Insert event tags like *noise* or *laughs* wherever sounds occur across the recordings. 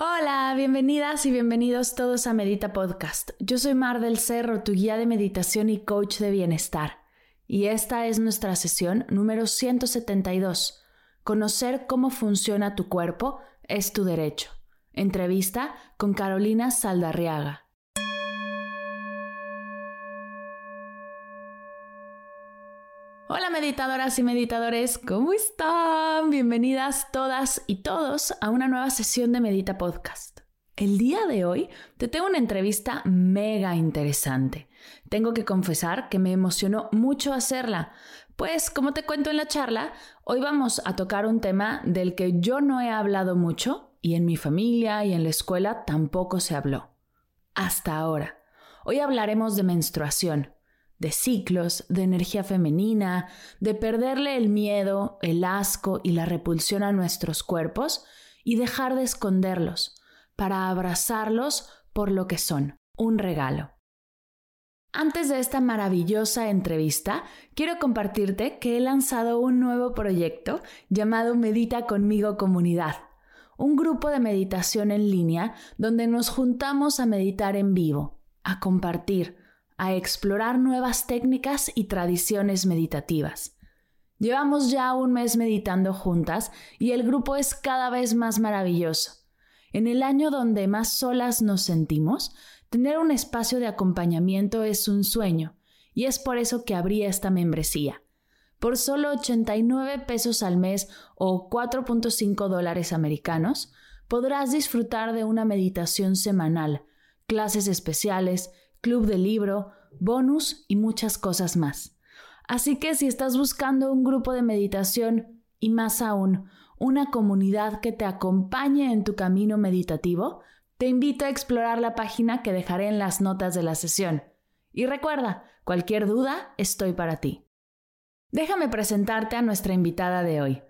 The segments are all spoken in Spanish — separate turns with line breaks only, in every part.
Hola, bienvenidas y bienvenidos todos a Medita Podcast. Yo soy Mar del Cerro, tu guía de meditación y coach de bienestar. Y esta es nuestra sesión número 172. Conocer cómo funciona tu cuerpo es tu derecho. Entrevista con Carolina Saldarriaga. Hola meditadoras y meditadores, ¿cómo están? Bienvenidas todas y todos a una nueva sesión de Medita Podcast. El día de hoy te tengo una entrevista mega interesante. Tengo que confesar que me emocionó mucho hacerla, pues como te cuento en la charla, hoy vamos a tocar un tema del que yo no he hablado mucho y en mi familia y en la escuela tampoco se habló. Hasta ahora. Hoy hablaremos de menstruación de ciclos, de energía femenina, de perderle el miedo, el asco y la repulsión a nuestros cuerpos y dejar de esconderlos para abrazarlos por lo que son, un regalo. Antes de esta maravillosa entrevista, quiero compartirte que he lanzado un nuevo proyecto llamado Medita conmigo comunidad, un grupo de meditación en línea donde nos juntamos a meditar en vivo, a compartir, a explorar nuevas técnicas y tradiciones meditativas. Llevamos ya un mes meditando juntas y el grupo es cada vez más maravilloso. En el año donde más solas nos sentimos, tener un espacio de acompañamiento es un sueño, y es por eso que abrí esta membresía. Por solo 89 pesos al mes o 4.5 dólares americanos, podrás disfrutar de una meditación semanal, clases especiales, club de libro, bonus y muchas cosas más. Así que si estás buscando un grupo de meditación y más aún, una comunidad que te acompañe en tu camino meditativo, te invito a explorar la página que dejaré en las notas de la sesión. Y recuerda, cualquier duda, estoy para ti. Déjame presentarte a nuestra invitada de hoy.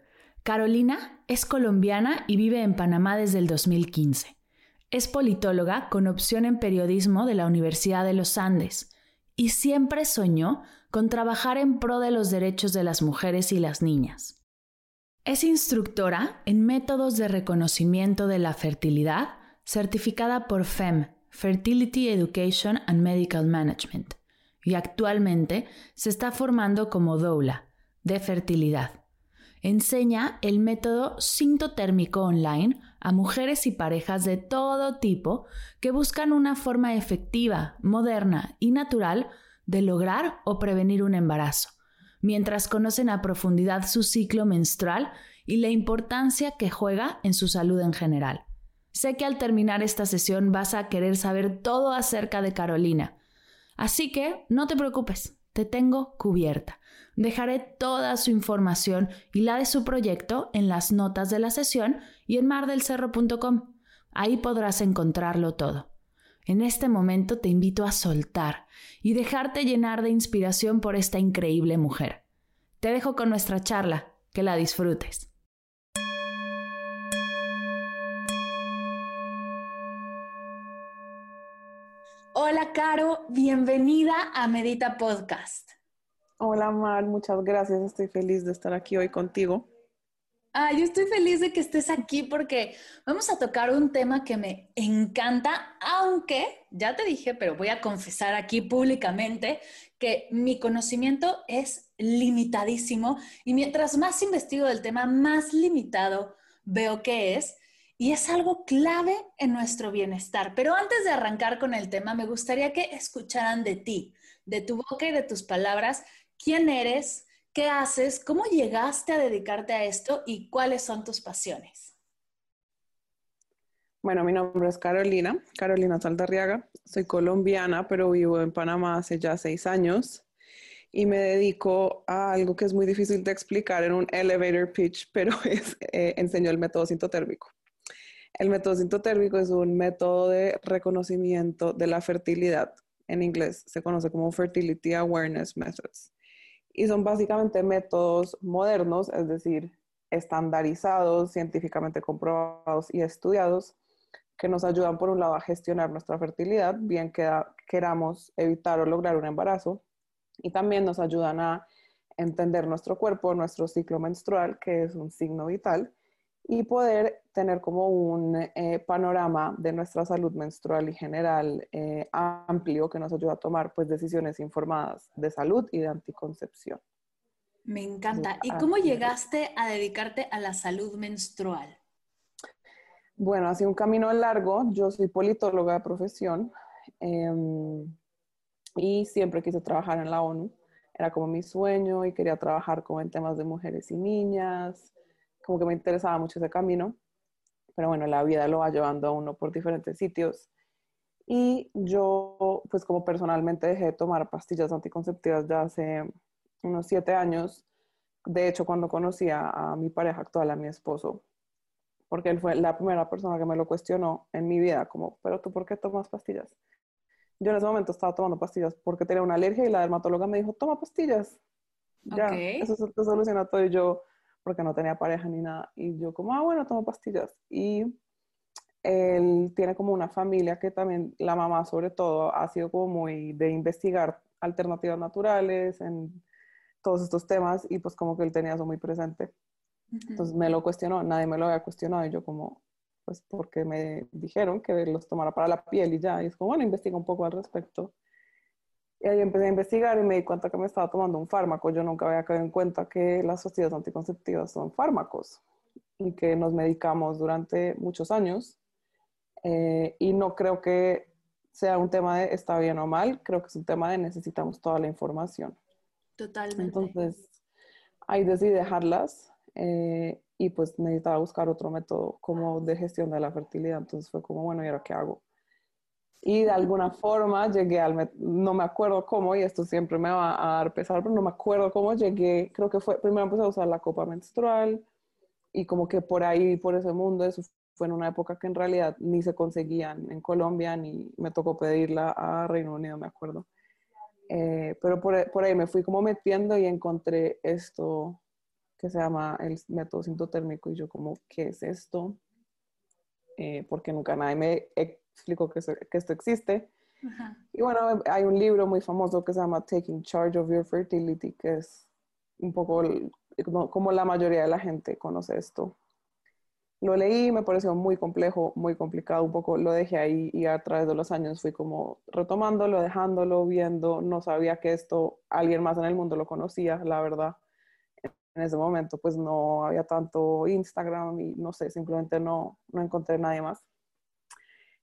Carolina es colombiana y vive en Panamá desde el 2015. Es politóloga con opción en periodismo de la Universidad de los Andes y siempre soñó con trabajar en pro de los derechos de las mujeres y las niñas. Es instructora en métodos de reconocimiento de la fertilidad certificada por FEM, Fertility Education and Medical Management, y actualmente se está formando como doula, de fertilidad. Enseña el método sintotérmico online a mujeres y parejas de todo tipo que buscan una forma efectiva, moderna y natural de lograr o prevenir un embarazo, mientras conocen a profundidad su ciclo menstrual y la importancia que juega en su salud en general. Sé que al terminar esta sesión vas a querer saber todo acerca de Carolina, así que no te preocupes, te tengo cubierta. Dejaré toda su información y la de su proyecto en las notas de la sesión y en mardelcerro.com. Ahí podrás encontrarlo todo. En este momento te invito a soltar y dejarte llenar de inspiración por esta increíble mujer. Te dejo con nuestra charla, que la disfrutes. Hola Caro, bienvenida a Medita Podcast.
Hola Mar, muchas gracias. Estoy feliz de estar aquí hoy contigo.
Ah, yo estoy feliz de que estés aquí porque vamos a tocar un tema que me encanta, aunque ya te dije, pero voy a confesar aquí públicamente que mi conocimiento es limitadísimo y mientras más investigo del tema, más limitado veo que es y es algo clave en nuestro bienestar. Pero antes de arrancar con el tema, me gustaría que escucharan de ti, de tu boca y de tus palabras, quién eres, qué haces, cómo llegaste a dedicarte a esto y cuáles son tus pasiones.
Bueno, mi nombre es Carolina, Carolina Saldarriaga. Soy colombiana, pero vivo en Panamá hace ya seis años. y me dedico a algo que es muy difícil de explicar en un elevator pitch, *laughs* pero es, eh, enseño el método sintotérmico. El método sintotérmico es un método de reconocimiento de la fertilidad. En inglés se conoce como Fertility Awareness Methods. Y son básicamente métodos modernos, es decir, estandarizados, científicamente comprobados y estudiados, que nos ayudan por un lado a gestionar nuestra fertilidad, bien que queramos evitar o lograr un embarazo, y también nos ayudan a entender nuestro cuerpo, nuestro ciclo menstrual, que es un signo vital, y poder tener como un eh, panorama de nuestra salud menstrual y general eh, amplio que nos ayuda a tomar pues decisiones informadas de salud y de anticoncepción.
Me encanta. ¿Y cómo llegaste a dedicarte a la salud menstrual?
Bueno, ha sido un camino largo. Yo soy politóloga de profesión em, y siempre quise trabajar en la ONU. Era como mi sueño y quería trabajar como en temas de mujeres y niñas. Como que me interesaba mucho ese camino. Pero bueno, la vida lo va llevando a uno por diferentes sitios. Y yo, pues como personalmente dejé de tomar pastillas anticonceptivas ya hace unos siete años. De hecho, cuando conocí a, mi pareja actual, a mi esposo, porque él fue la primera persona que me lo cuestionó en mi vida, como, pero tú, ¿por qué tomas pastillas? Yo en ese momento estaba tomando pastillas porque tenía una alergia y la dermatóloga me dijo, toma pastillas. Ya, eso se te soluciona todo. Y yo, porque no tenía pareja ni nada. Y yo como, ah, bueno, tomo pastillas. Y él tiene como una familia que también, la mamá sobre todo, ha sido como muy de investigar alternativas naturales, en todos estos temas y pues como que él tenía eso muy presente. Entonces me lo cuestionó, nadie me lo había cuestionado y yo como, pues porque me dijeron que los tomara para la piel y ya, y es como, bueno, investiga un poco al respecto. Y ahí empecé a investigar y me di cuenta que me estaba tomando un fármaco. Yo nunca había caído en cuenta que las pastillas anticonceptivas son fármacos y que nos medicamos durante muchos años. Eh, y no creo que sea un tema de está bien o mal, creo que es un tema de necesitamos toda la información.
Totalmente.
Entonces, ahí decidí dejarlas eh, y pues necesitaba buscar otro método como de gestión de la fertilidad. Entonces fue como, bueno, ¿y ahora qué hago? Y de alguna forma llegué al, no me acuerdo cómo, y esto siempre me va a dar pesar, pero no me acuerdo cómo llegué, creo que fue, primero empecé a usar la copa menstrual y como que por ahí, por ese mundo, eso fue en una época que en realidad ni se conseguían en Colombia, ni me tocó pedirla a Reino Unido, me acuerdo. Eh, pero por, por, ahí me fui como metiendo y encontré esto que se llama el método sintotérmico y yo como, ¿qué es esto? Eh, porque nunca nadie me explicó que, que esto existe. Y bueno, hay un libro muy famoso que se llama Taking Charge of Your Fertility, que es un poco como la mayoría de la gente conoce esto. Lo leí, me pareció muy complejo, muy complicado, un poco lo dejé ahí y a través de los años fui como retomándolo, dejándolo, viendo, no sabía que esto alguien más en el mundo lo conocía, la verdad. En ese momento pues no había tanto Instagram y no sé, simplemente no, no encontré nadie más.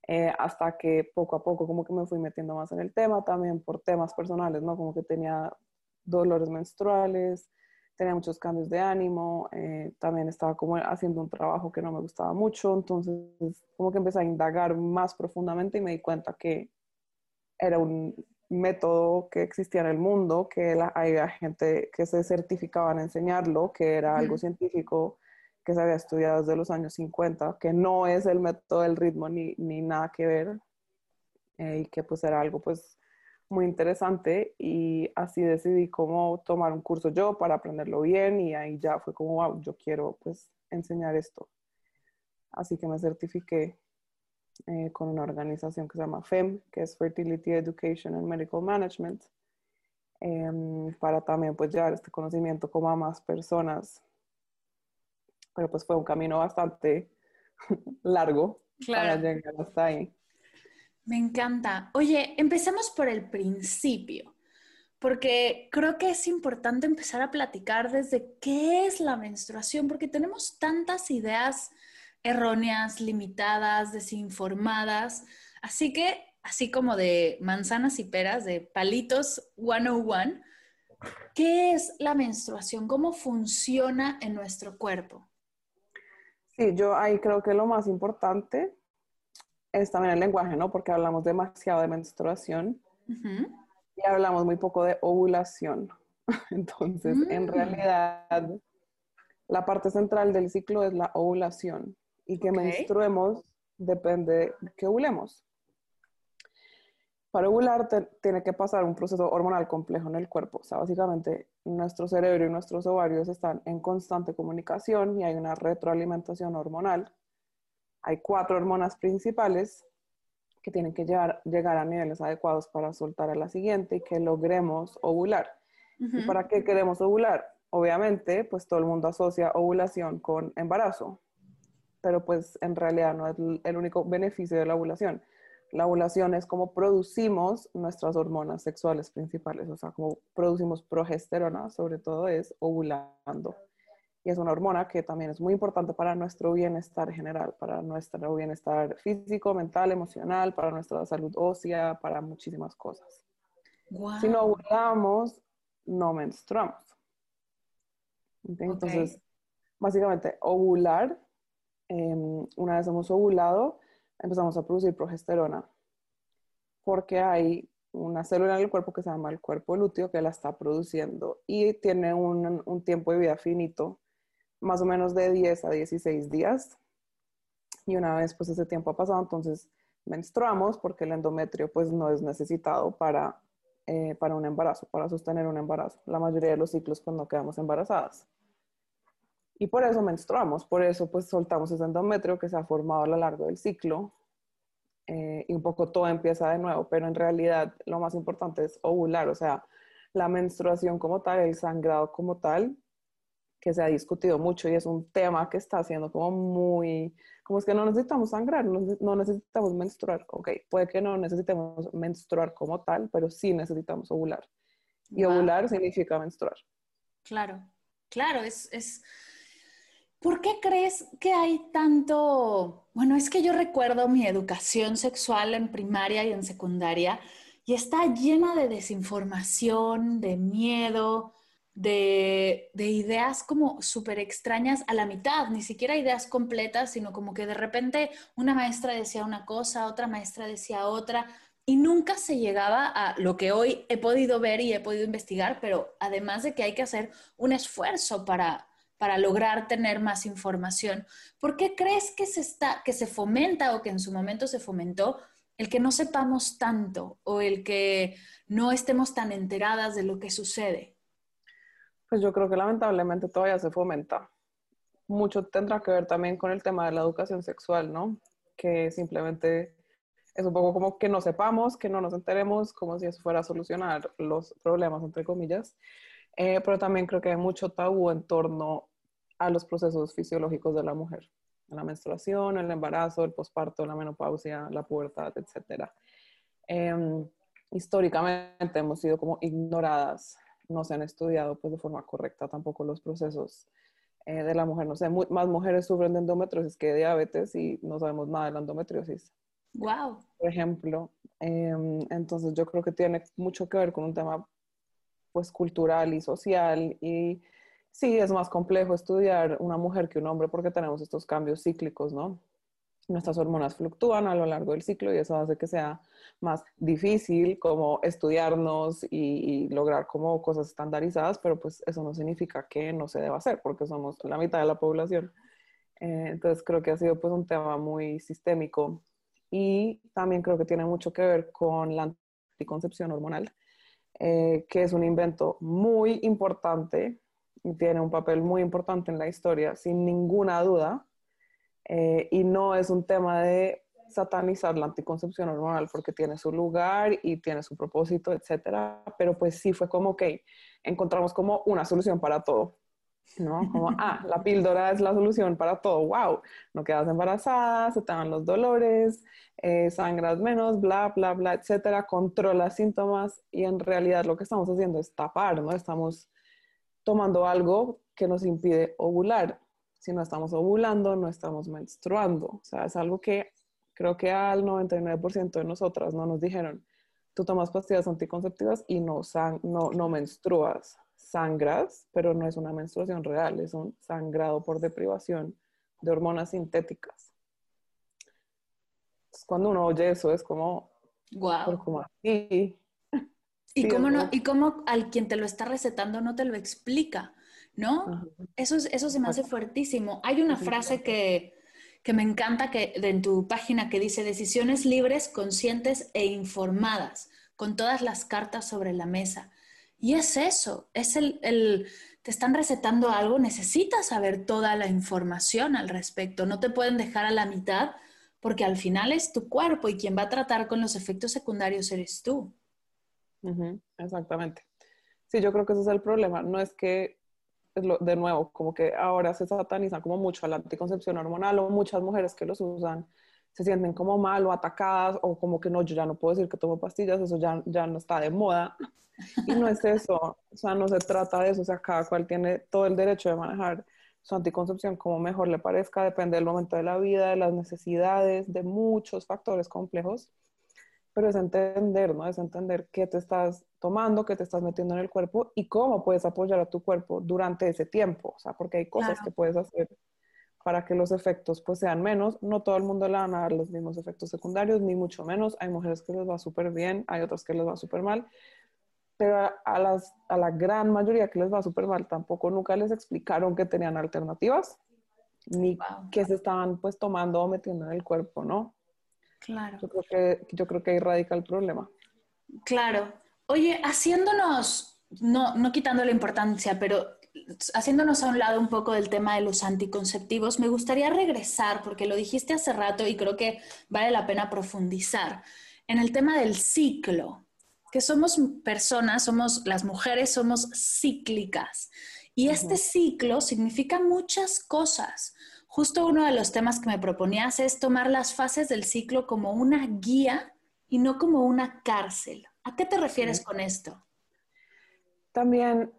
Eh, hasta que poco a poco como que me fui metiendo más en el tema, también por temas personales, ¿no? Como que tenía dolores menstruales, tenía muchos cambios de ánimo, eh, también estaba como haciendo un trabajo que no me gustaba mucho, entonces como que empecé a indagar más profundamente y me di cuenta que era un método que existía en el mundo, que había gente que se certificaba en enseñarlo, que era algo científico que se había estudiado desde los años 50, que no es el método del ritmo ni, ni nada que ver, eh, y que pues era algo pues muy interesante y así decidí cómo tomar un curso yo para aprenderlo bien y ahí ya fue como, wow, yo quiero pues enseñar esto. Así que me certifiqué eh, con una organización que se llama FEM, que es Fertility Education and Medical Management, em, para también pues llevar este conocimiento como a más personas. Pero pues fue un camino bastante *laughs* largo para llegar hasta ahí.
Me encanta. Oye, empecemos por el principio, porque creo que es importante empezar a platicar desde qué es la menstruación, porque tenemos tantas ideas erróneas, limitadas, desinformadas. Así que, así como de manzanas y peras, de palitos 101, ¿qué es la menstruación? ¿Cómo funciona en nuestro cuerpo?
Sí, yo ahí creo que lo más importante es también el lenguaje, ¿no? Porque hablamos demasiado de menstruación. y hablamos muy poco de ovulación. *laughs* Entonces, en
Mm.
realidad, la parte central del ciclo es la ovulación y que menstruemos depende de que ovulemos. Para ovular te- tiene que pasar un proceso hormonal complejo en el cuerpo. O sea, básicamente nuestro cerebro y nuestros ovarios están en constante comunicación y hay una retroalimentación hormonal. Hay cuatro hormonas principales que tienen que llegar, llegar a niveles adecuados para soltar a la siguiente y que logremos ovular. ¿Y para qué queremos ovular? Obviamente, pues todo el mundo asocia ovulación con embarazo, pero pues en realidad no es el único beneficio de la ovulación. La ovulación es como producimos nuestras hormonas sexuales principales, o sea, como producimos progesterona, sobre todo es ovulando. Y es una hormona que también es muy importante para nuestro bienestar general, para nuestro bienestar físico, mental, emocional, para nuestra salud ósea, para muchísimas cosas. Si no ovulamos, no menstruamos. Entonces, básicamente, ovular, em, una vez hemos ovulado, empezamos a producir progesterona, porque hay una célula en el cuerpo que se llama el cuerpo lúteo que la está produciendo y tiene un, tiempo de vida finito, más o menos de 10 a 16 días. Y una vez pues ese tiempo ha pasado, entonces menstruamos porque el endometrio pues no es necesitado para, eh, para un embarazo, para sostener un embarazo. La mayoría de los ciclos pues no quedamos embarazadas. Y por eso menstruamos, por eso pues soltamos ese endometrio que se ha formado a lo largo del ciclo eh, y un poco todo empieza de nuevo, pero en realidad lo más importante es ovular, o sea, la menstruación como tal, el sangrado como tal, que se ha discutido mucho y es un tema que está siendo como muy, como es que no necesitamos sangrar, no, necesitamos menstruar, ok, puede que no necesitemos menstruar como tal, pero sí necesitamos ovular. Y
Wow.
ovular significa menstruar.
Claro, claro, es, es... ¿Por qué crees que hay tanto... Bueno, es que yo recuerdo mi educación sexual en primaria y en secundaria y está llena de desinformación, de miedo, de, de ideas como súper extrañas a la mitad, ni siquiera ideas completas, sino como que de repente una maestra decía una cosa, otra maestra decía otra, y nunca se llegaba a lo que hoy he podido ver y he podido investigar, pero además de que hay que hacer un esfuerzo para, para lograr tener más información. ¿Por qué crees que se, está, que se fomenta o que en su momento se fomentó el que no sepamos tanto o el que no estemos tan enteradas de lo que sucede?
Pues yo creo que lamentablemente todavía se fomenta. Mucho tendrá que ver también con el tema de la educación sexual, ¿no? Que simplemente es un poco como que no sepamos, que no nos enteremos, como si eso fuera a solucionar los problemas, entre comillas. Eh, pero también creo que hay mucho tabú en torno a los procesos fisiológicos de la mujer, la menstruación, el embarazo, el posparto, la menopausia, la pubertad, etc. Eh, históricamente hemos sido como ignoradas, no se han estudiado pues de forma correcta tampoco los procesos eh, de la mujer. No sé, mu más mujeres sufren de endometriosis que de diabetes y no sabemos nada de la endometriosis.
Wow.
Por ejemplo, eh, entonces yo creo que tiene mucho que ver con un tema pues cultural y social y sí es más complejo estudiar una mujer que un hombre porque tenemos estos cambios cíclicos, ¿no? Nuestras hormonas fluctúan a lo largo del ciclo y eso hace que sea más difícil como estudiarnos y, y lograr como cosas estandarizadas, pero pues eso no significa que no se deba hacer porque somos la mitad de la población. Eh, entonces creo que ha sido pues un tema muy sistémico y también creo que tiene mucho que ver con la anticoncepción hormonal, eh, que es un invento muy importante y tiene un papel muy importante en la historia, sin ninguna duda, eh, y no es un tema de satanizar la anticoncepción hormonal porque tiene su lugar y tiene su propósito, etcétera, pero pues sí fue como que encontramos como una solución para todo. ¿No? Como, ah, la píldora es la solución para todo, wow, no quedas embarazada, se te van los dolores, eh, sangras menos, bla, bla, bla, etcétera, controla síntomas y en realidad lo que estamos haciendo es tapar, ¿no? Estamos tomando algo que nos impide ovular. Si no estamos ovulando, no estamos menstruando. O sea, es algo que creo que al 99% de nosotras no nos dijeron, tú tomas pastillas anticonceptivas y no, no, no menstruas sangras, pero no es una menstruación real, es un sangrado por deprivación de hormonas sintéticas. Entonces, cuando uno oye eso es como,
wow.
pero como así.
Y *laughs* cómo, no, y cómo al quien te lo está recetando no te lo explica, ¿no? Eso, eso se me hace fuertísimo. Hay una frase que, que me encanta que, de, en tu página que dice decisiones libres, conscientes e informadas, con todas las cartas sobre la mesa. Y es eso, es el, te están recetando algo, necesitas saber toda la información al respecto, no te pueden dejar a la mitad porque al final es tu cuerpo y quien va a tratar con los efectos secundarios eres tú.
exactamente. Sí, yo creo que ese es el problema, no es que, de nuevo, como que ahora se sataniza como mucho a la anticoncepción hormonal o muchas mujeres que los usan se sienten como mal o atacadas o como que no, yo ya no puedo decir que tomo pastillas, eso ya, ya no está de moda. Y no es eso, o sea, no se trata de eso, o sea, cada cual tiene todo el derecho de manejar su anticoncepción como mejor le parezca, depende del momento de la vida, de las necesidades, de muchos factores complejos, pero es entender, ¿no? Es entender qué te estás tomando, qué te estás metiendo en el cuerpo y cómo puedes apoyar a tu cuerpo durante ese tiempo, o sea, porque hay cosas que puedes hacer para que los efectos pues sean menos. No todo el mundo le van a dar los mismos efectos secundarios, ni mucho menos. Hay mujeres que les va súper bien, hay otras que les va súper mal. Pero a, las, a la gran mayoría que les va súper mal, tampoco nunca les explicaron que tenían alternativas, ni que se estaban pues tomando o metiendo en el cuerpo, ¿no?
Claro.
Yo creo que, yo creo que ahí radica el problema.
Claro. Oye, haciéndonos, no, no quitando la importancia, pero haciéndonos a un lado un poco del tema de los anticonceptivos, me gustaría regresar, porque lo dijiste hace rato y creo que vale la pena profundizar, en el tema del ciclo, que somos personas, somos las mujeres, somos cíclicas. Y este ciclo significa muchas cosas. Justo uno de los temas que me proponías es tomar las fases del ciclo como una guía y no como una cárcel. ¿A qué te refieres con esto?
También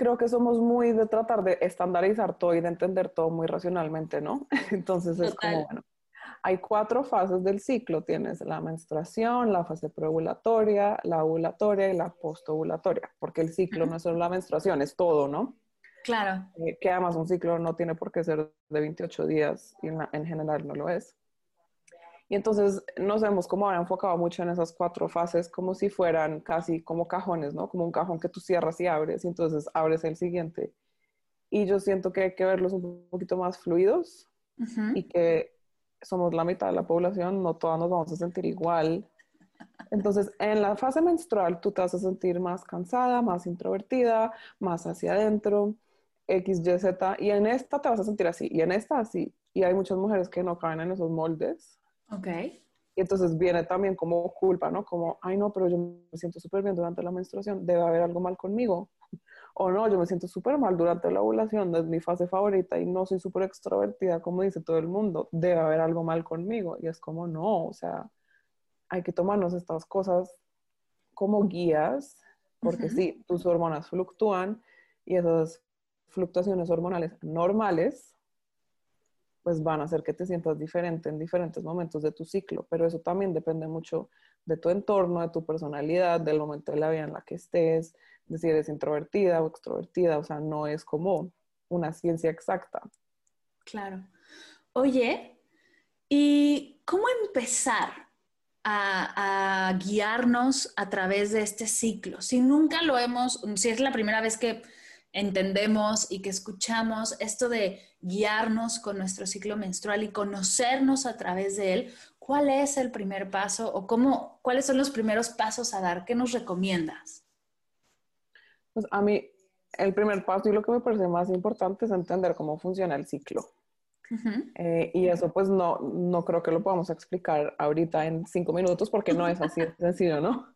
creo que somos muy de tratar de estandarizar todo y de entender todo muy racionalmente, ¿no? *laughs* Entonces es como, bueno, hay cuatro fases del ciclo. Tienes la menstruación, la fase preovulatoria, la ovulatoria y la postovulatoria, porque el ciclo no es solo la menstruación, es todo, ¿no?
Claro.
Eh, que además un ciclo no tiene por qué ser de 28 días y en general no lo es. Y entonces nos hemos como enfocado mucho en esas cuatro fases como si fueran casi como cajones, ¿no? Como un cajón que tú cierras y abres y entonces abres el siguiente. Y yo siento que hay que verlos un poquito más fluidos y que somos la mitad de la población, no todas nos vamos a sentir igual. Entonces, en la fase menstrual tú te vas a sentir más cansada, más introvertida, más hacia adentro, X, Y, Z, y en esta te vas a sentir así, y en esta así. Y hay muchas mujeres que no caen en esos moldes
Ok.
Y entonces viene también como culpa, ¿no? Como, ay, no, pero yo me siento súper bien durante la menstruación, debe haber algo mal conmigo. *laughs* O no, yo me siento súper mal durante la ovulación, es mi fase favorita y no soy súper extrovertida, como dice todo el mundo, debe haber algo mal conmigo. Y es como, no, o sea, hay que tomarnos estas cosas como guías, porque sí, tus hormonas fluctúan y esas fluctuaciones hormonales normales pues van a hacer que te sientas diferente en diferentes momentos de tu ciclo, pero eso también depende mucho de tu entorno, de tu personalidad, del momento de la vida en la que estés, de si eres introvertida o extrovertida, o sea, no es como una ciencia exacta.
Claro. Oye, ¿y cómo empezar a, a, guiarnos a través de este ciclo? Si nunca lo hemos, si es la primera vez que entendemos y que escuchamos esto de guiarnos con nuestro ciclo menstrual y conocernos a través de él, ¿cuál es el primer paso o cómo, cuáles son los primeros pasos a dar? ¿Qué nos recomiendas?
Pues a mí el primer paso y lo que me parece más importante es entender cómo funciona el ciclo. Eh, y eso pues no, no creo que lo podamos explicar ahorita en cinco minutos porque no es así *laughs* sencillo, ¿no?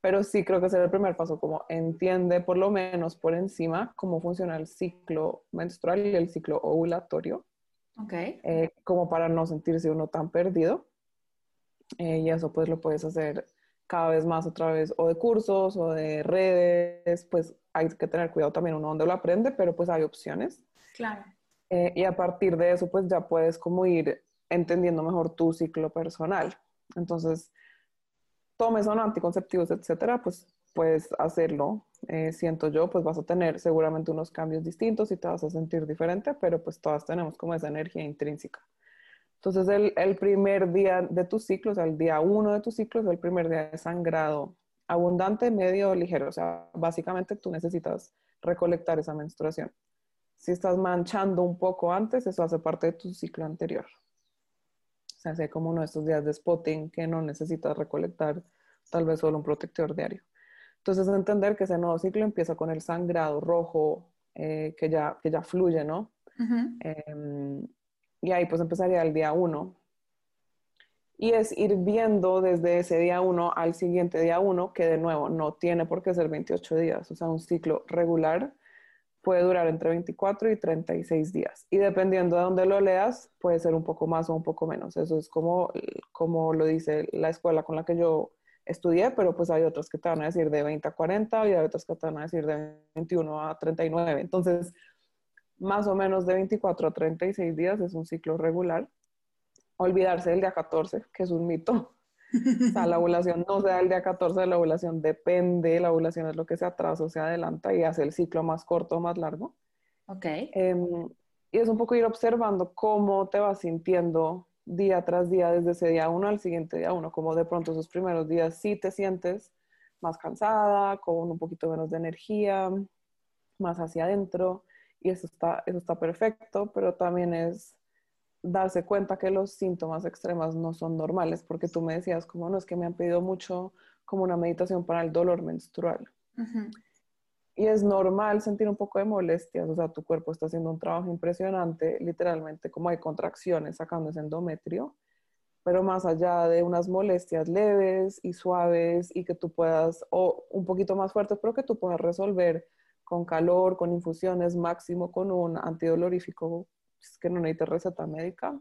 Pero sí creo que será el primer paso, como entiende por lo menos por encima cómo funciona el ciclo menstrual y el ciclo ovulatorio.
Ok.
Eh, como para no sentirse uno tan perdido. Eh, y eso pues lo puedes hacer cada vez más a través o de cursos o de redes, pues hay que tener cuidado también uno donde lo aprende, pero pues hay opciones.
Claro.
Eh, y a partir de eso pues ya puedes como ir entendiendo mejor tu ciclo personal. Entonces, tomes son anticonceptivos, etcétera, pues puedes hacerlo. Eh, siento yo, pues vas a tener seguramente unos cambios distintos y te vas a sentir diferente, pero pues todas tenemos como esa energía intrínseca. Entonces, el, el primer día de tu ciclo, o sea, el día uno de tu ciclo es el primer día de sangrado abundante, medio, ligero. O sea, básicamente tú necesitas recolectar esa menstruación. Si estás manchando un poco antes, eso hace parte de tu ciclo anterior. O sea, hace como uno de estos días de spotting que no necesitas recolectar tal vez solo un protector diario. Entonces, entender que ese nuevo ciclo empieza con el sangrado rojo eh, que, ya, que ya fluye, ¿no? Em, y ahí pues empezaría el día uno. Y es ir viendo desde ese día uno al siguiente día uno, que de nuevo no tiene por qué ser 28 días, o sea, un ciclo regular puede durar entre 24 y 36 días. Y dependiendo de dónde lo leas, puede ser un poco más o un poco menos. Eso es como, como lo dice la escuela con la que yo estudié, pero pues hay otros que te van a decir de 20 a 40 y hay otros que te van a decir de 21 a 39. Entonces, más o menos de 24 a 36 días es un ciclo regular. Olvidarse del día 14, que es un mito. O sea, la *laughs* ovulación no se da el día 14, la ovulación depende, la ovulación es lo que se atrasa o se adelanta y hace el ciclo más corto o más largo.
Ok.
Em, y es un poco ir observando cómo te vas sintiendo día tras día, desde ese día uno al siguiente día uno, como de pronto esos primeros días sí te sientes más cansada, con un poquito menos de energía, más hacia adentro, y eso está, eso está perfecto, pero también es darse cuenta que los síntomas extremos no son normales, porque tú me decías, como no, es que me han pedido mucho como una meditación para el dolor menstrual. Y es normal sentir un poco de molestias, o sea, tu cuerpo está haciendo un trabajo impresionante, literalmente, como hay contracciones sacando ese endometrio, pero más allá de unas molestias leves y suaves y que tú puedas, o un poquito más fuertes, pero que tú puedas resolver con calor, con infusiones, máximo con un antidolorífico pues, que no necesita receta médica.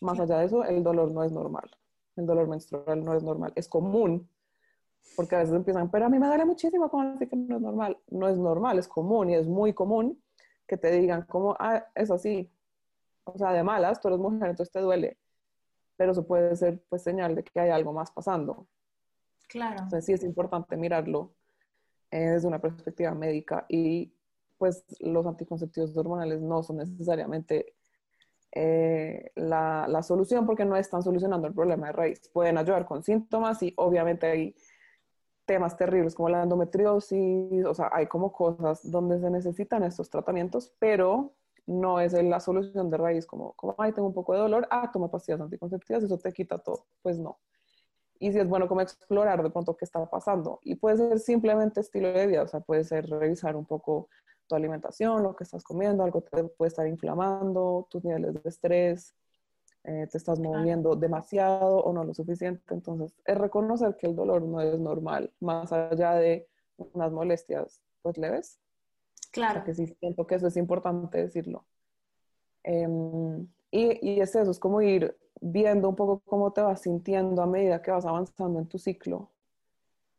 Más allá de eso, el dolor no es normal. El dolor menstrual no es normal. Es común, porque a veces empiezan, pero a mí me duele muchísimo, ¿cómo decir que no es normal? No es normal, es común y es muy común que te digan, como, ah, es así. O sea, de malas, tú eres mujer, entonces te duele. Pero eso puede ser, pues, señal de que hay algo más pasando.
Claro.
Entonces, sí es importante mirarlo eh, desde una perspectiva médica y, pues, los anticonceptivos hormonales no son necesariamente eh, la, la, solución porque no están solucionando el problema de raíz. Pueden ayudar con síntomas y obviamente hay temas terribles como la endometriosis, o sea, hay como cosas donde se necesitan estos tratamientos, pero no es la solución de raíz como, como, ay, tengo un poco de dolor, ah, toma pastillas anticonceptivas, eso te quita todo. Pues no. Y si es bueno como explorar de pronto qué está pasando. Y puede ser simplemente estilo de vida, o sea, puede ser revisar un poco tu alimentación, lo que estás comiendo, algo te puede estar inflamando, tus niveles de estrés, eh, te estás moviendo demasiado o no lo suficiente. Entonces, es reconocer que el dolor no es normal, más allá de unas molestias pues leves.
Claro.
que sí siento que eso es importante decirlo. Em, y, y es eso, es como ir viendo un poco cómo te vas sintiendo a medida que vas avanzando en tu ciclo.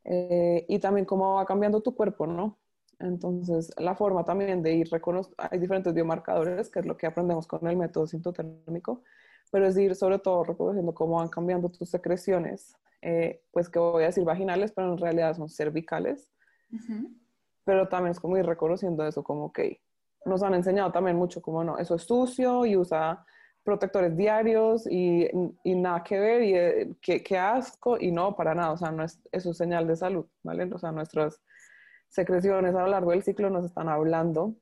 Eh, y también cómo va cambiando tu cuerpo, ¿no? Entonces, la forma también de ir reconociendo, hay diferentes biomarcadores, que es lo que aprendemos con el método sintotérmico, pero es ir sobre todo reconociendo cómo van cambiando tus secreciones, eh, pues que voy a decir vaginales, pero en realidad son cervicales. Pero también es como ir reconociendo eso, como que nos han enseñado también mucho como no, eso es sucio y usa protectores diarios y, y nada que ver y eh, qué, asco y no, para nada, o sea, no es, eso es señal de salud, ¿vale? O sea, nuestras secreciones a lo largo del ciclo nos están hablando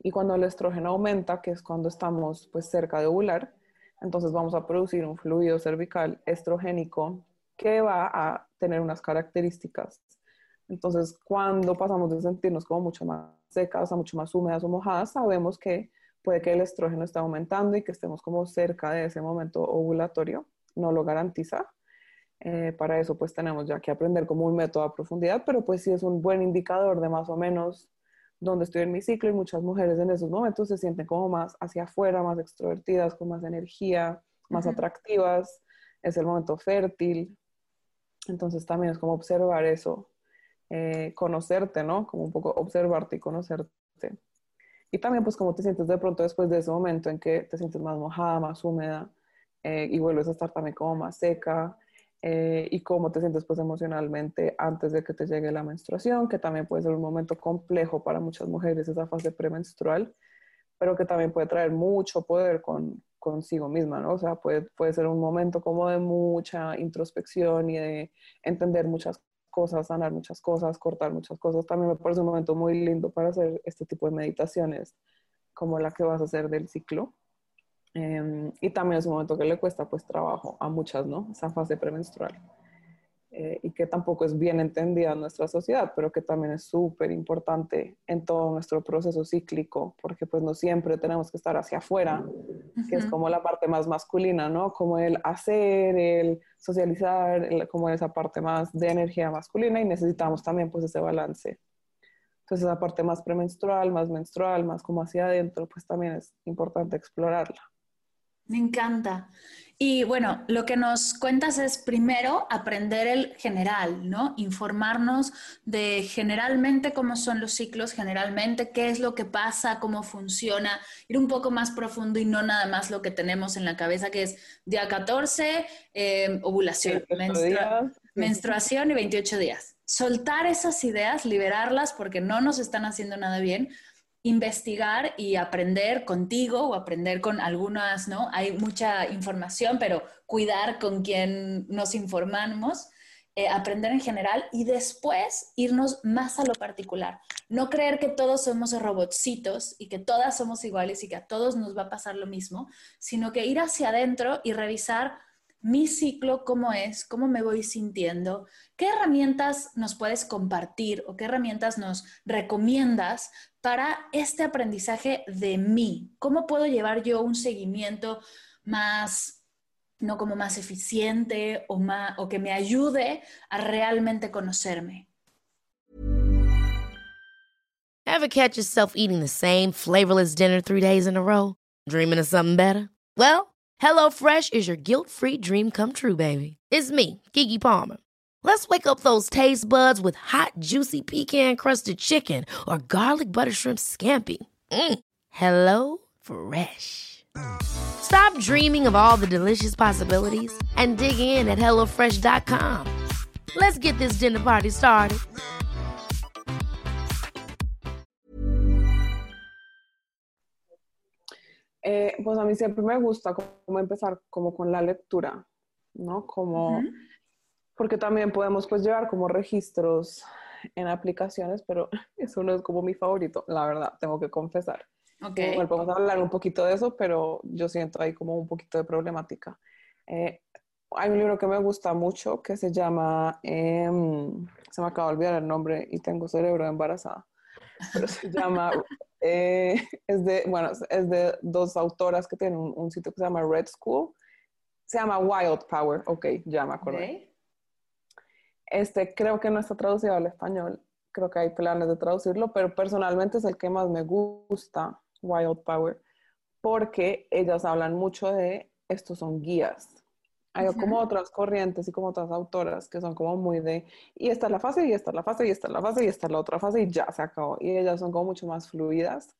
y cuando el estrógeno aumenta, que es cuando estamos pues cerca de ovular, entonces vamos a producir un fluido cervical estrogénico que va a tener unas características. Entonces, cuando pasamos de sentirnos como mucho más secas, a mucho más húmedas o mojadas, sabemos que puede que el estrógeno esté aumentando y que estemos como cerca de ese momento ovulatorio. No lo garantiza. Eh, para eso, pues tenemos ya que aprender como un método a profundidad, pero pues sí es un buen indicador de más o menos donde estoy en mi ciclo y muchas mujeres en esos momentos se sienten como más hacia afuera, más extrovertidas, con más energía, más atractivas, es el momento fértil. Entonces también es como observar eso, eh, conocerte, ¿no? Como un poco observarte y conocerte. Y también pues cómo te sientes de pronto después de ese momento en que te sientes más mojada, más húmeda eh, y vuelves a estar también como más seca. Eh, y cómo te sientes pues emocionalmente antes de que te llegue la menstruación, que también puede ser un momento complejo para muchas mujeres esa fase premenstrual, pero que también puede traer mucho poder con, consigo misma, ¿no? O sea, puede, puede ser un momento como de mucha introspección y de entender muchas cosas, sanar muchas cosas, cortar muchas cosas. También me parece un momento muy lindo para hacer este tipo de meditaciones, como la que vas a hacer del ciclo. Em, y también es un momento que le cuesta pues trabajo a muchas, ¿no? Esa fase premenstrual. Eh, y que tampoco es bien entendida en nuestra sociedad, pero que también es súper importante en todo nuestro proceso cíclico, porque pues no siempre tenemos que estar hacia afuera, que es como la parte más masculina, ¿no? Como el hacer, el socializar, como esa parte más de energía masculina y necesitamos también pues ese balance. Entonces esa parte más premenstrual, más menstrual, más como hacia adentro, pues también es importante explorarla.
Me encanta. Y bueno, lo que nos cuentas es primero aprender el general, ¿no? Informarnos de generalmente cómo son los ciclos, generalmente qué es lo que pasa, cómo funciona, ir un poco más profundo y no nada más lo que tenemos en la cabeza, que es día 14, em, ovulación, menstruación y 28 días. Soltar esas ideas, liberarlas porque no nos están haciendo nada bien investigar y aprender contigo o aprender con algunas, ¿no? Hay mucha información, pero cuidar con quien nos informamos, eh, aprender en general y después irnos más a lo particular. No creer que todos somos robotcitos y que todas somos iguales y que a todos nos va a pasar lo mismo, sino que ir hacia adentro y revisar mi ciclo, cómo es, cómo me voy sintiendo, qué herramientas nos puedes compartir o qué herramientas nos recomiendas para este aprendizaje de mí. ¿Cómo puedo llevar yo un seguimiento más, no como más eficiente o, más, o que me ayude a realmente conocerme?
Ever catch yourself eating the same flavorless dinner three days in a row? Dreaming of something better? Well, HelloFresh is your guilt-free dream come true, baby. It's me, Kiki Palmer. Let's wake up those taste buds with hot, juicy pecan crusted chicken or garlic butter shrimp scampi. Mm. Hello Fresh. Stop dreaming of all the delicious possibilities and dig in at HelloFresh.com. Let's get this dinner party started.
Eh, pues a mí siempre me gusta como empezar como con la lectura, ¿no? Como. Uh -huh porque también podemos pues llevar como registros en aplicaciones, pero *laughs* eso no es como mi favorito, la verdad, tengo que confesar.
Okay.
Bueno, podemos hablar un poquito de eso, pero yo siento ahí como un poquito de problemática. Eh, hay un libro que me gusta mucho que se llama, eh, se me acaba de olvidar el nombre y tengo cerebro embarazada, pero se *laughs* llama, eh, es de, bueno, es de dos autoras que tienen un, un, sitio que se llama Red School, se llama Wild Power, ok, ya me acordé.
Okay.
Este creo que no está traducido al español, creo que hay planes de traducirlo, pero personalmente es el que más me gusta, Wild Power, porque ellas hablan mucho de estos son guías. Hay uh -huh. como otras corrientes y como otras autoras que son como muy de, y esta es la fase, y esta es la fase, y esta es la fase, y esta es la otra fase, y ya se acabó. Y ellas son como mucho más fluidas.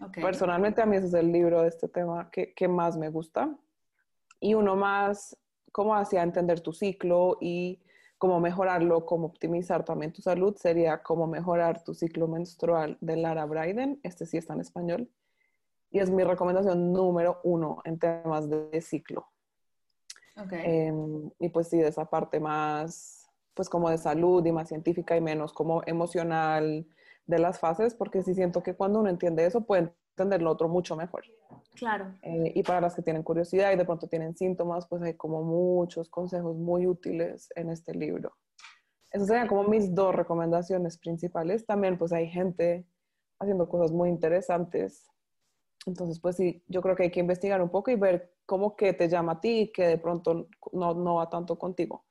Okay.
Personalmente a mí ese es el libro de este tema que, que más me gusta. Y uno más como hacia entender tu ciclo y cómo mejorarlo, cómo optimizar también tu salud, sería cómo mejorar tu ciclo menstrual de Lara Bryden. Este sí está en español. Y es mi recomendación número uno en temas de ciclo.
Okay.
Eh, y pues sí, de esa parte más, pues como de salud y más científica y menos como emocional de las fases, porque sí siento que cuando uno entiende eso puede entender lo otro mucho mejor.
Claro.
Eh, y para las que tienen curiosidad y de pronto tienen síntomas, pues hay como muchos consejos muy útiles en este libro. Esas serían como mis dos recomendaciones principales. También pues hay gente haciendo cosas muy interesantes. Entonces pues sí, yo creo que hay que investigar un poco y ver cómo que te llama a ti y que de pronto no, no va tanto contigo.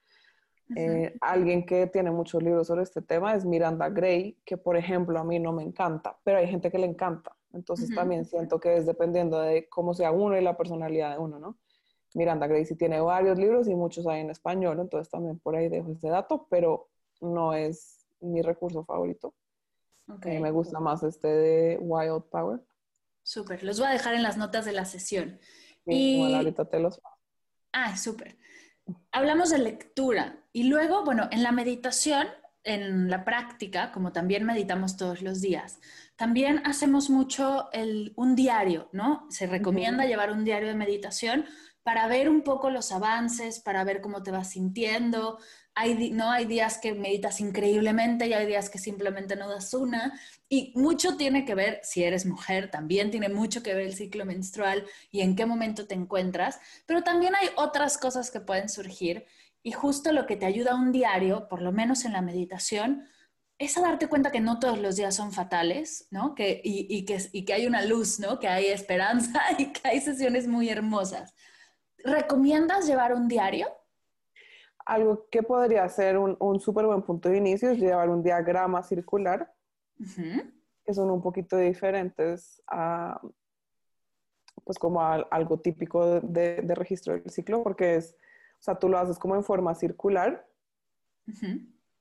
Eh, alguien que tiene muchos libros sobre este tema es Miranda Gray, que por ejemplo a mí no me encanta, pero hay gente que le encanta. Entonces uh -huh. también siento que es dependiendo de cómo sea uno y la personalidad de uno, ¿no? Miranda Gray sí tiene varios libros y muchos hay en español, entonces también por ahí dejo ese dato, pero no es mi recurso favorito. Okay. Eh, me gusta más este de Wild Power.
Súper, los voy a dejar en las notas de la sesión.
Sí, y bueno, ahorita te los...
Ah, súper. Hablamos de lectura y luego, bueno, en la meditación en la práctica, como también meditamos todos los días, también hacemos mucho un diario, ¿no? Se recomienda llevar un diario de meditación para ver un poco los avances, para ver cómo te vas sintiendo. Hay, ¿no? hay días que meditas increíblemente y hay días que simplemente no das una. Y mucho tiene que ver, si eres mujer, también tiene mucho que ver el ciclo menstrual y en qué momento te encuentras. Pero también hay otras cosas que pueden surgir. Y justo lo que te ayuda a un diario, por lo menos en la meditación, es a darte cuenta que no todos los días son fatales, ¿no? Que, y, que, y que hay una luz, ¿no? Que hay esperanza *laughs* y que hay sesiones muy hermosas. ¿Recomiendas llevar un diario?
Algo que podría ser un, un súper buen punto de inicio es llevar un diagrama circular, que son un poquito diferentes a, pues como algo típico de, de, registro del ciclo, porque es, o sea, tú lo haces como en forma circular,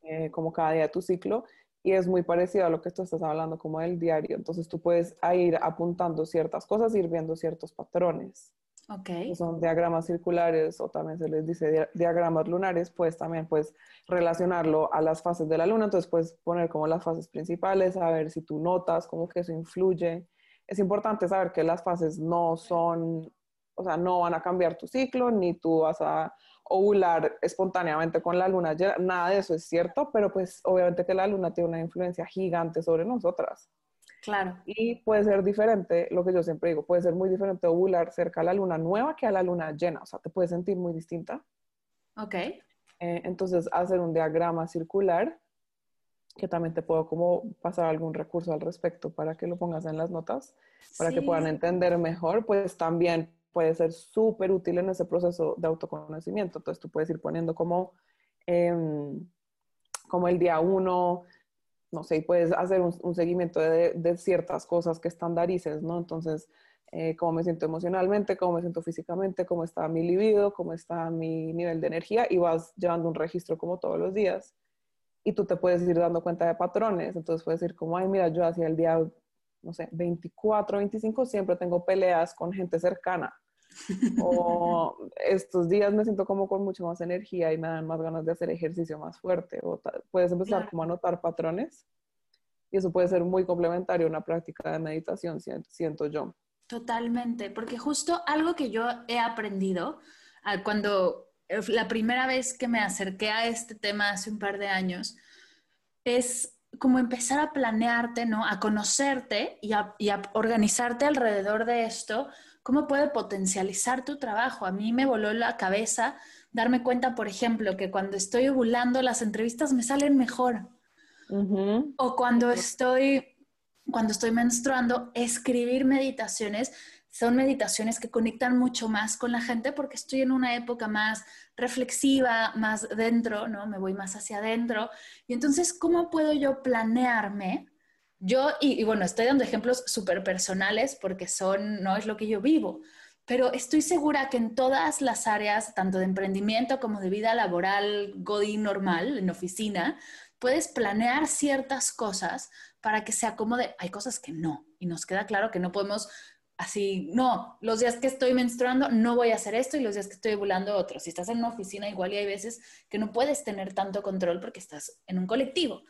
eh, como cada día de tu ciclo, y es muy parecido a lo que tú estás hablando como del diario. Entonces tú puedes ir apuntando ciertas cosas, ir viendo ciertos patrones.
Okay.
son diagramas circulares o también se les dice diagramas lunares, pues también puedes relacionarlo a las fases de la luna, entonces puedes poner como las fases principales, a ver si tú notas cómo que eso influye. Es importante saber que las fases no son, o sea, no van a cambiar tu ciclo, ni tú vas a ovular espontáneamente con la luna, nada de eso es cierto, pero pues obviamente que la luna tiene una influencia gigante sobre nosotras.
Claro.
Y puede ser diferente, lo que yo siempre digo, puede ser muy diferente ovular cerca a la luna nueva que a la luna llena, o sea, te puedes sentir muy distinta.
Ok.
Eh, entonces, hacer un diagrama circular, que también te puedo como pasar algún recurso al respecto para que lo pongas en las notas, para que puedan entender mejor, pues también puede ser súper útil en ese proceso de autoconocimiento. Entonces, tú puedes ir poniendo como, em, como el día uno, no sé, puedes hacer un, seguimiento de, ciertas cosas que estandarices, ¿no? Entonces, eh, cómo me siento emocionalmente, cómo me siento físicamente, cómo está mi libido, cómo está mi nivel de energía y vas llevando un registro como todos los días. Y tú te puedes ir dando cuenta de patrones. Entonces puedes decir como, ay, mira, yo hacia el día, no sé, 24, 25 siempre tengo peleas con gente cercana. O estos días me siento como con mucha más energía y me dan más ganas de hacer ejercicio más fuerte. O puedes empezar como a notar patrones y eso puede ser muy complementario a una práctica de meditación, siento yo.
Totalmente, porque justo algo que yo he aprendido cuando eh, la primera vez que me acerqué a este tema hace un par de años es como empezar a planearte, ¿no? A conocerte y a, y a organizarte alrededor de esto cómo puede potencializar tu trabajo. A mí me voló la cabeza darme cuenta, por ejemplo, que cuando estoy ovulando las entrevistas me salen mejor. O cuando estoy, cuando estoy menstruando, escribir meditaciones son meditaciones que conectan mucho más con la gente porque estoy en una época más reflexiva, más dentro, ¿no? Me voy más hacia adentro. Y entonces, ¿cómo puedo yo planearme yo, y, bueno, estoy dando ejemplos súper personales porque son, no es lo que yo vivo, pero estoy segura que en todas las áreas, tanto de emprendimiento como de vida laboral, godín normal, en oficina, puedes planear ciertas cosas para que se acomode. Hay cosas que no, y nos queda claro que no podemos así, no, los días que estoy menstruando no voy a hacer esto y los días que estoy ovulando otro. Si estás en una oficina, igual y hay veces que no puedes tener tanto control porque estás en un colectivo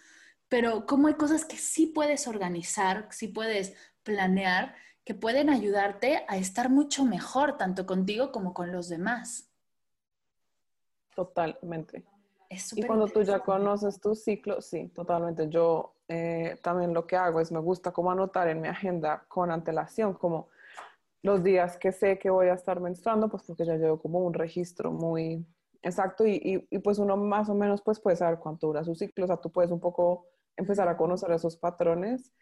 pero cómo hay cosas que sí puedes organizar, sí puedes planear, que pueden ayudarte a estar mucho mejor, tanto contigo como con los demás.
Totalmente. y cuando tú ya conoces tu ciclo, sí, totalmente. Yo eh, también lo que hago es me gusta como anotar en mi agenda con antelación, como los días que sé que voy a estar menstruando, pues porque ya llevo como un registro muy exacto y, y, pues uno más o menos pues puede saber cuánto dura su ciclo, o sea, tú puedes un poco empezar a conocer esos patrones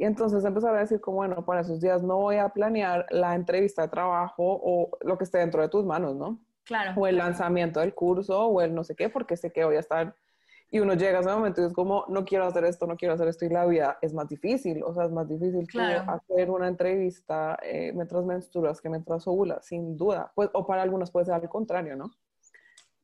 y entonces empezar a decir como, bueno, para esos días no voy a planear la entrevista de trabajo o lo que esté dentro de tus manos, ¿no?
Claro.
O el lanzamiento del curso o el no sé qué, porque sé que voy a estar... Y uno llega a ese momento y es como, no quiero hacer esto, no quiero hacer esto, y la vida es más difícil, o sea, es más difícil hacer una entrevista eh, mientras menstruas que mientras ovulas, sin duda. Pues, o para algunos puede ser al contrario, ¿no?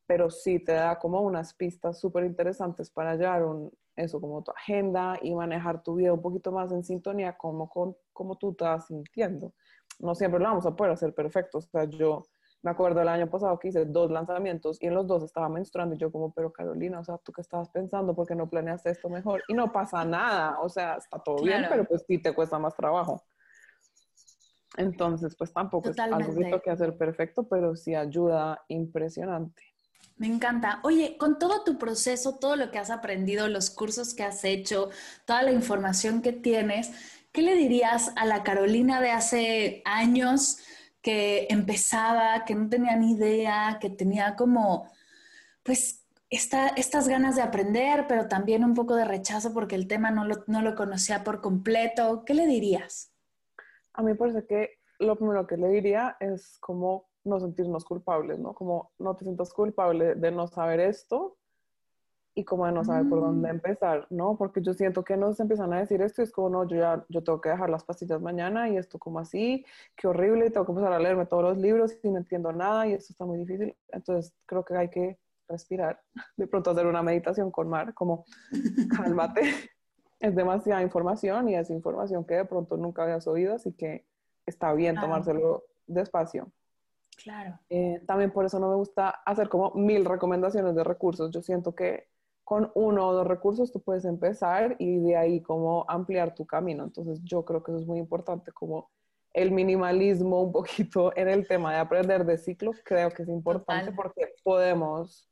Pero sí te da como unas pistas súper interesantes para hallar un, eso, como tu agenda y manejar tu vida un poquito más en sintonía como, con, como tú estás sintiendo. No siempre lo vamos a poder hacer perfecto. O sea, yo Me acuerdo el año pasado que hice dos lanzamientos y en los dos estaba menstruando y yo como, pero Carolina, o sea, ¿tú qué estabas pensando? ¿Por qué no planeaste esto mejor? Y no pasa nada, o sea, está todo bien, pero pues sí te cuesta más trabajo. Entonces, pues tampoco es algo que hacer perfecto, pero sí ayuda impresionante.
Me encanta. Oye, con todo tu proceso, todo lo que has aprendido, los cursos que has hecho, toda la información que tienes, ¿qué le dirías a la Carolina de hace años que empezaba, que no tenía ni idea, que tenía como, pues, estas ganas de aprender, pero también un poco de rechazo porque el tema no lo, no lo conocía por completo? ¿Qué le dirías?
A mí parece que lo primero que le diría es como no sentirnos culpables, ¿no? Como no te sientas culpable de no saber esto y como de no saber por dónde mm. empezar, ¿no? Porque yo siento que nos empiezan a decir esto y es como, no, yo ya, yo tengo que dejar las pastillas mañana y esto como así, qué horrible, y tengo que empezar a leerme todos los libros y no entiendo nada y esto está muy difícil. Entonces creo que hay que respirar, de pronto hacer una meditación con Mar, como *laughs* cálmate, es demasiada información y es información que de pronto nunca habías oído, así que está bien tomárselo despacio.
Claro.
Eh, también por eso no me gusta hacer como mil recomendaciones de recursos. Yo siento que con uno o dos recursos tú puedes empezar y de ahí como ampliar tu camino. Entonces yo creo que eso es muy importante, como el minimalismo un poquito en el tema de aprender de ciclos, creo que es importante porque podemos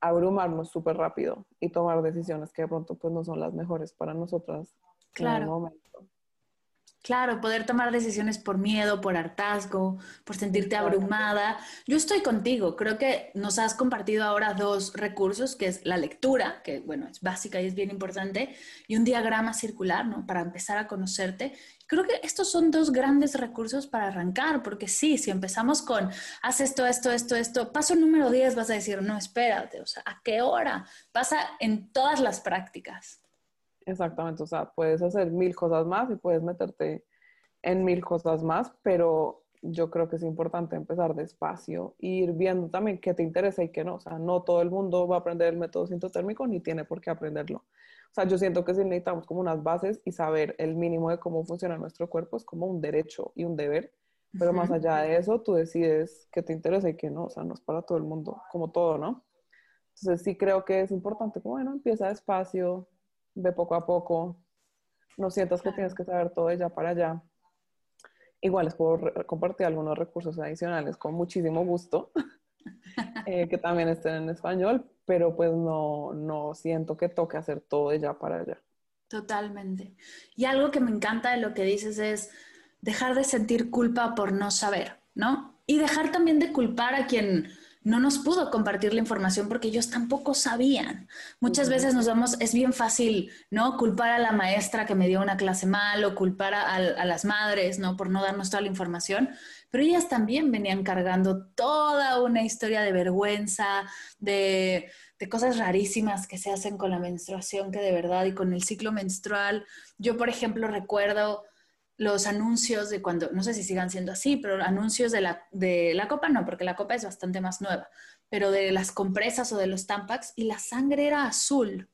abrumarnos súper rápido y tomar decisiones que de pronto pues no son las mejores para nosotras claro.
Claro, poder tomar decisiones por miedo, por hartazgo, por sentirte abrumada. Yo estoy contigo. Creo que nos has compartido ahora dos recursos, que es la lectura, que bueno, es básica y es bien importante, y un diagrama circular, ¿no? Para empezar a conocerte. Creo que estos son dos grandes recursos para arrancar, porque sí, si empezamos con, haz esto, esto, esto, esto, paso número 10, vas a decir, no, espérate, o sea, ¿a qué hora? Pasa en todas las prácticas.
Exactamente, o sea, puedes hacer mil cosas más y puedes meterte en mil cosas más, pero yo creo que es importante empezar despacio e ir viendo también qué te interesa y qué no. O sea, no todo el mundo va a aprender el método sintotérmico ni tiene por qué aprenderlo. O sea, yo siento que si necesitamos como unas bases y saber el mínimo de cómo funciona nuestro cuerpo es como un derecho y un deber, pero más allá de eso, tú decides qué te interesa y qué no. O sea, no es para todo el mundo, como todo, ¿no? Entonces sí creo que es importante, como, bueno, empieza despacio, de poco a poco. No sientas que tienes que saber todo de ya para allá. Igual les puedo compartir algunos recursos adicionales con muchísimo gusto, *laughs* eh, que también estén en español, pero pues no, no siento que toque hacer todo de ya para allá.
Totalmente. Y algo que me encanta de lo que dices es dejar de sentir culpa por no saber, ¿no? Y dejar también de culpar a quien no nos pudo compartir la información porque ellos tampoco sabían. Muchas veces nos vamos, es bien fácil, ¿no? Culpar a la maestra que me dio una clase mal o culpar a, las madres, ¿no? Por no darnos toda la información, pero ellas también venían cargando toda una historia de vergüenza, de, de cosas rarísimas que se hacen con la menstruación, que de verdad, y con el ciclo menstrual. Yo, por ejemplo, recuerdo los anuncios de cuando, no sé si sigan siendo así, pero anuncios de la, de la copa no, porque la copa es bastante más nueva, pero de las compresas o de los tampax y la sangre era azul.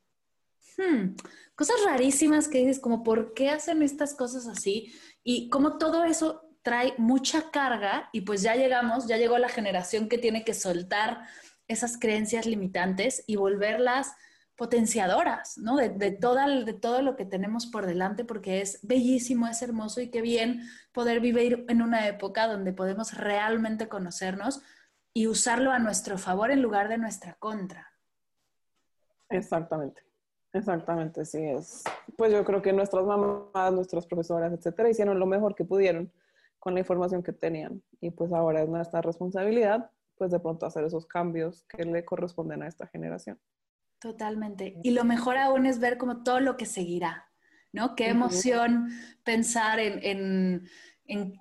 Hmm, cosas rarísimas que dices, como, ¿por qué hacen estas cosas así? Y como todo eso trae mucha carga y pues ya llegamos, ya llegó la generación que tiene que soltar esas creencias limitantes y volverlas potenciadoras, ¿no? De, de, de todo lo que tenemos por delante, porque es bellísimo, es hermoso y qué bien poder vivir en una época donde podemos realmente conocernos y usarlo a nuestro favor en lugar de nuestra contra.
Exactamente, exactamente, sí es. Pues yo creo que nuestras mamás, nuestras profesoras, etcétera, hicieron lo mejor que pudieron con la información que tenían y pues ahora es nuestra responsabilidad, pues de pronto hacer esos cambios que le corresponden a esta generación.
Totalmente. Y lo mejor aún es ver como todo lo que seguirá, ¿no? Qué emoción pensar en,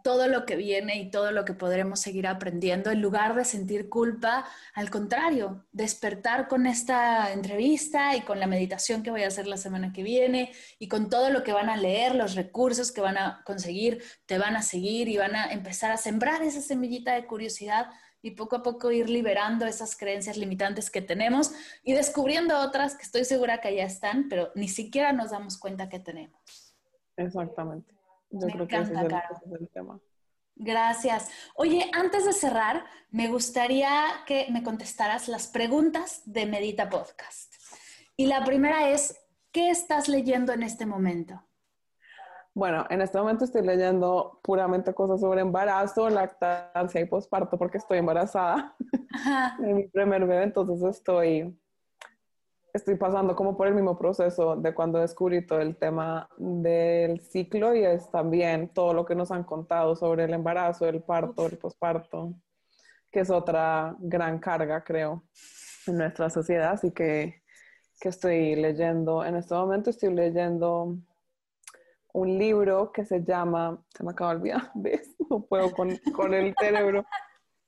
todo lo que viene y todo lo que podremos seguir aprendiendo, en lugar de sentir culpa, al contrario, despertar con esta entrevista y con la meditación que voy a hacer la semana que viene y con todo lo que van a leer, los recursos que van a conseguir, te van a seguir y van a empezar a sembrar esa semillita de curiosidad y poco a poco ir liberando esas creencias limitantes que tenemos y descubriendo otras que estoy segura que ya están, pero ni siquiera nos damos cuenta que tenemos.
Exactamente.
Yo Me creo encanta, que ese es el, tema. Gracias. Oye, antes de cerrar, me gustaría que me contestaras las preguntas de Medita Podcast. Y la primera es, ¿qué estás leyendo en este momento?
Bueno, en este momento estoy leyendo puramente cosas sobre embarazo, lactancia y posparto porque estoy embarazada en mi primer bebé, entonces estoy estoy pasando como por el mismo proceso de cuando descubrí todo el tema del ciclo y es también todo lo que nos han contado sobre el embarazo, el parto, el posparto, que es otra gran carga, creo, en nuestra sociedad. Así que, que estoy leyendo, en este momento estoy leyendo un libro que se llama, se me acaba de olvidar, *laughs* ¿ves? No puedo con, con el cerebro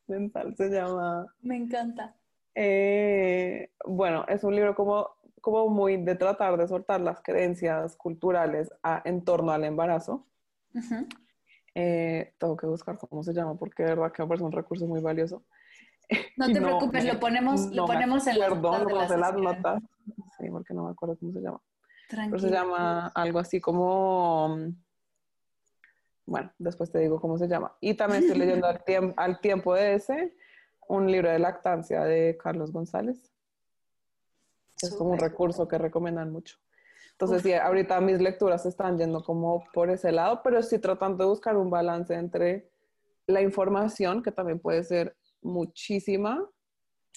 mental, se llama...
Me encanta.
Eh, bueno, es un libro como, como muy de tratar de soltar las creencias culturales en torno al embarazo. Eh, tengo que buscar cómo se llama porque de verdad que me parece un recurso muy valioso.
No *laughs* te preocupes, lo ponemos, lo ponemos en las
notas. las notas. Sí, porque no me acuerdo cómo se llama. Pero se llama algo así como... Bueno, después te digo cómo se llama. Y también estoy leyendo al, al tiempo de ese un libro de lactancia de Carlos González. Es como un recurso que recomiendan mucho. Entonces, sí, ahorita mis lecturas están yendo como por ese lado, pero estoy tratando de buscar un balance entre la información, que también puede ser muchísima.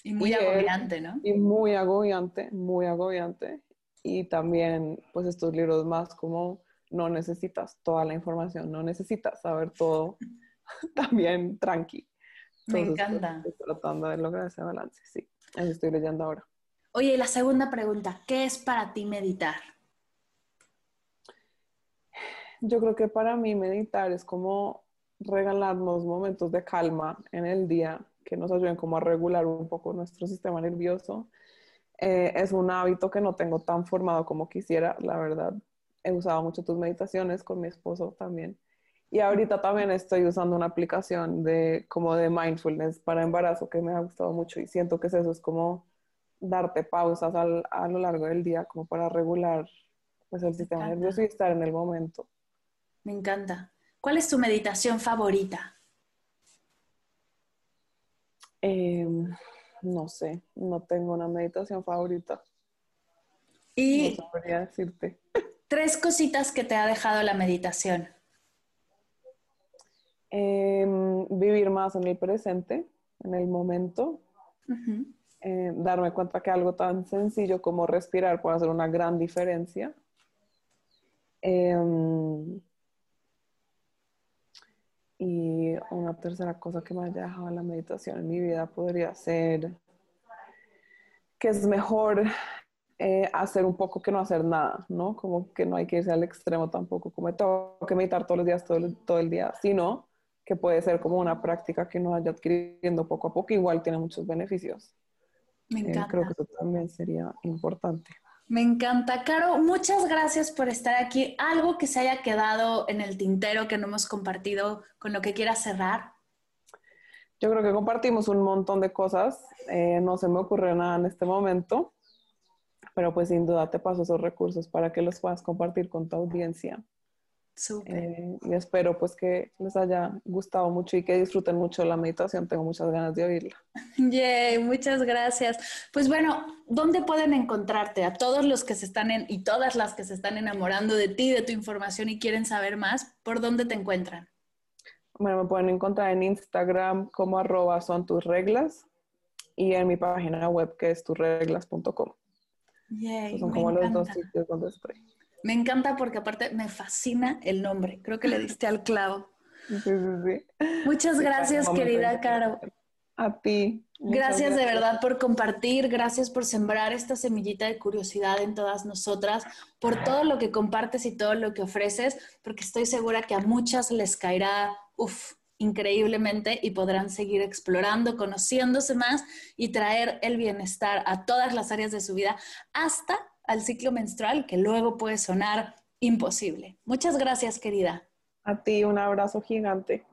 Y muy agobiante, ¿no?
Y muy agobiante, muy agobiante. Y también, pues, estos libros más como no necesitas toda la información, no necesitas saber todo, *laughs* también tranqui.
Me pues, encanta.
Estoy tratando de lograr ese balance, sí. Eso estoy leyendo ahora.
Oye, la segunda pregunta, ¿qué es para ti meditar?
Yo creo que para mí meditar es como regalarnos momentos de calma en el día que nos ayuden como a regular un poco nuestro sistema nervioso. Eh, es un hábito que no tengo tan formado como quisiera, la verdad. He usado mucho tus meditaciones con mi esposo también. Y ahorita también estoy usando una aplicación de como de mindfulness para embarazo que me ha gustado mucho y siento que es eso, es como darte pausas al, a lo largo del día como para regular pues el sistema nervioso y estar en el momento.
Me encanta. ¿Cuál es tu meditación favorita?
Em, no sé, no tengo una meditación favorita.
Y
no sabría decirte.
Tres cositas que te ha dejado la meditación.
Em, vivir más en el presente, en el momento, eh, darme cuenta que algo tan sencillo como respirar puede hacer una gran diferencia. Em, y una tercera cosa que me haya dejado la meditación en mi vida podría ser que es mejor eh, hacer un poco que no hacer nada, ¿no? Como que no hay que irse al extremo tampoco, como tengo que meditar todos los días, todo el, todo el día, sino que puede ser como una práctica que uno vaya adquiriendo poco a poco, igual tiene muchos beneficios.
Me eh, encanta.
creo que eso también sería importante.
Me encanta. Caro, muchas gracias por estar aquí. ¿Algo que se haya quedado en el tintero que no hemos compartido con lo que quieras cerrar?
Yo creo que compartimos un montón de cosas. Eh, no se me ocurre nada en este momento, pero pues sin duda te paso esos recursos para que los puedas compartir con tu audiencia. Eh, y espero pues que les haya gustado mucho y que disfruten mucho la meditación. Tengo muchas ganas de oírla.
Yay, muchas gracias. Pues bueno, ¿dónde pueden encontrarte? A todos los que se están en, y todas las que se están enamorando de ti, de tu información y quieren saber más, ¿por dónde te encuentran?
Bueno, me pueden encontrar en Instagram como arroba son tus reglas y en mi página web que es tusreglas.com. Son como los dos sitios donde estoy.
Me encanta porque aparte me fascina el nombre. Creo que le diste al clavo.
Sí, sí, sí.
Muchas gracias, querida Caro.
A ti.
Gracias, de verdad por compartir, gracias por sembrar esta semillita de curiosidad en todas nosotras, por todo lo que compartes y todo lo que ofreces, porque estoy segura que a muchas les caerá, uff, increíblemente y podrán seguir explorando, conociéndose más y traer el bienestar a todas las áreas de su vida, hasta al ciclo menstrual, que luego puede sonar imposible. Muchas gracias, querida.
A ti un abrazo gigante.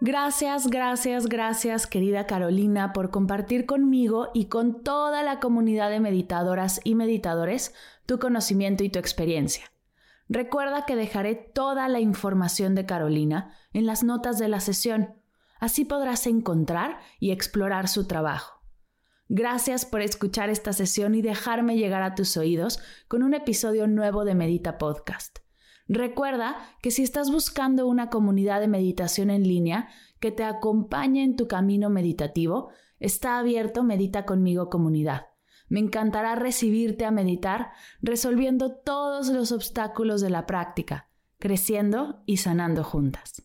Gracias, gracias, gracias querida Carolina por compartir conmigo y con toda la comunidad de meditadoras y meditadores tu conocimiento y tu experiencia. Recuerda que dejaré toda la información de Carolina en las notas de la sesión. Así podrás encontrar y explorar su trabajo. Gracias por escuchar esta sesión y dejarme llegar a tus oídos con un episodio nuevo de Medita Podcast. Recuerda que si estás buscando una comunidad de meditación en línea que te acompañe en tu camino meditativo, está abierto Medita conmigo comunidad. Me encantará recibirte a meditar resolviendo todos los obstáculos de la práctica, creciendo y sanando juntas.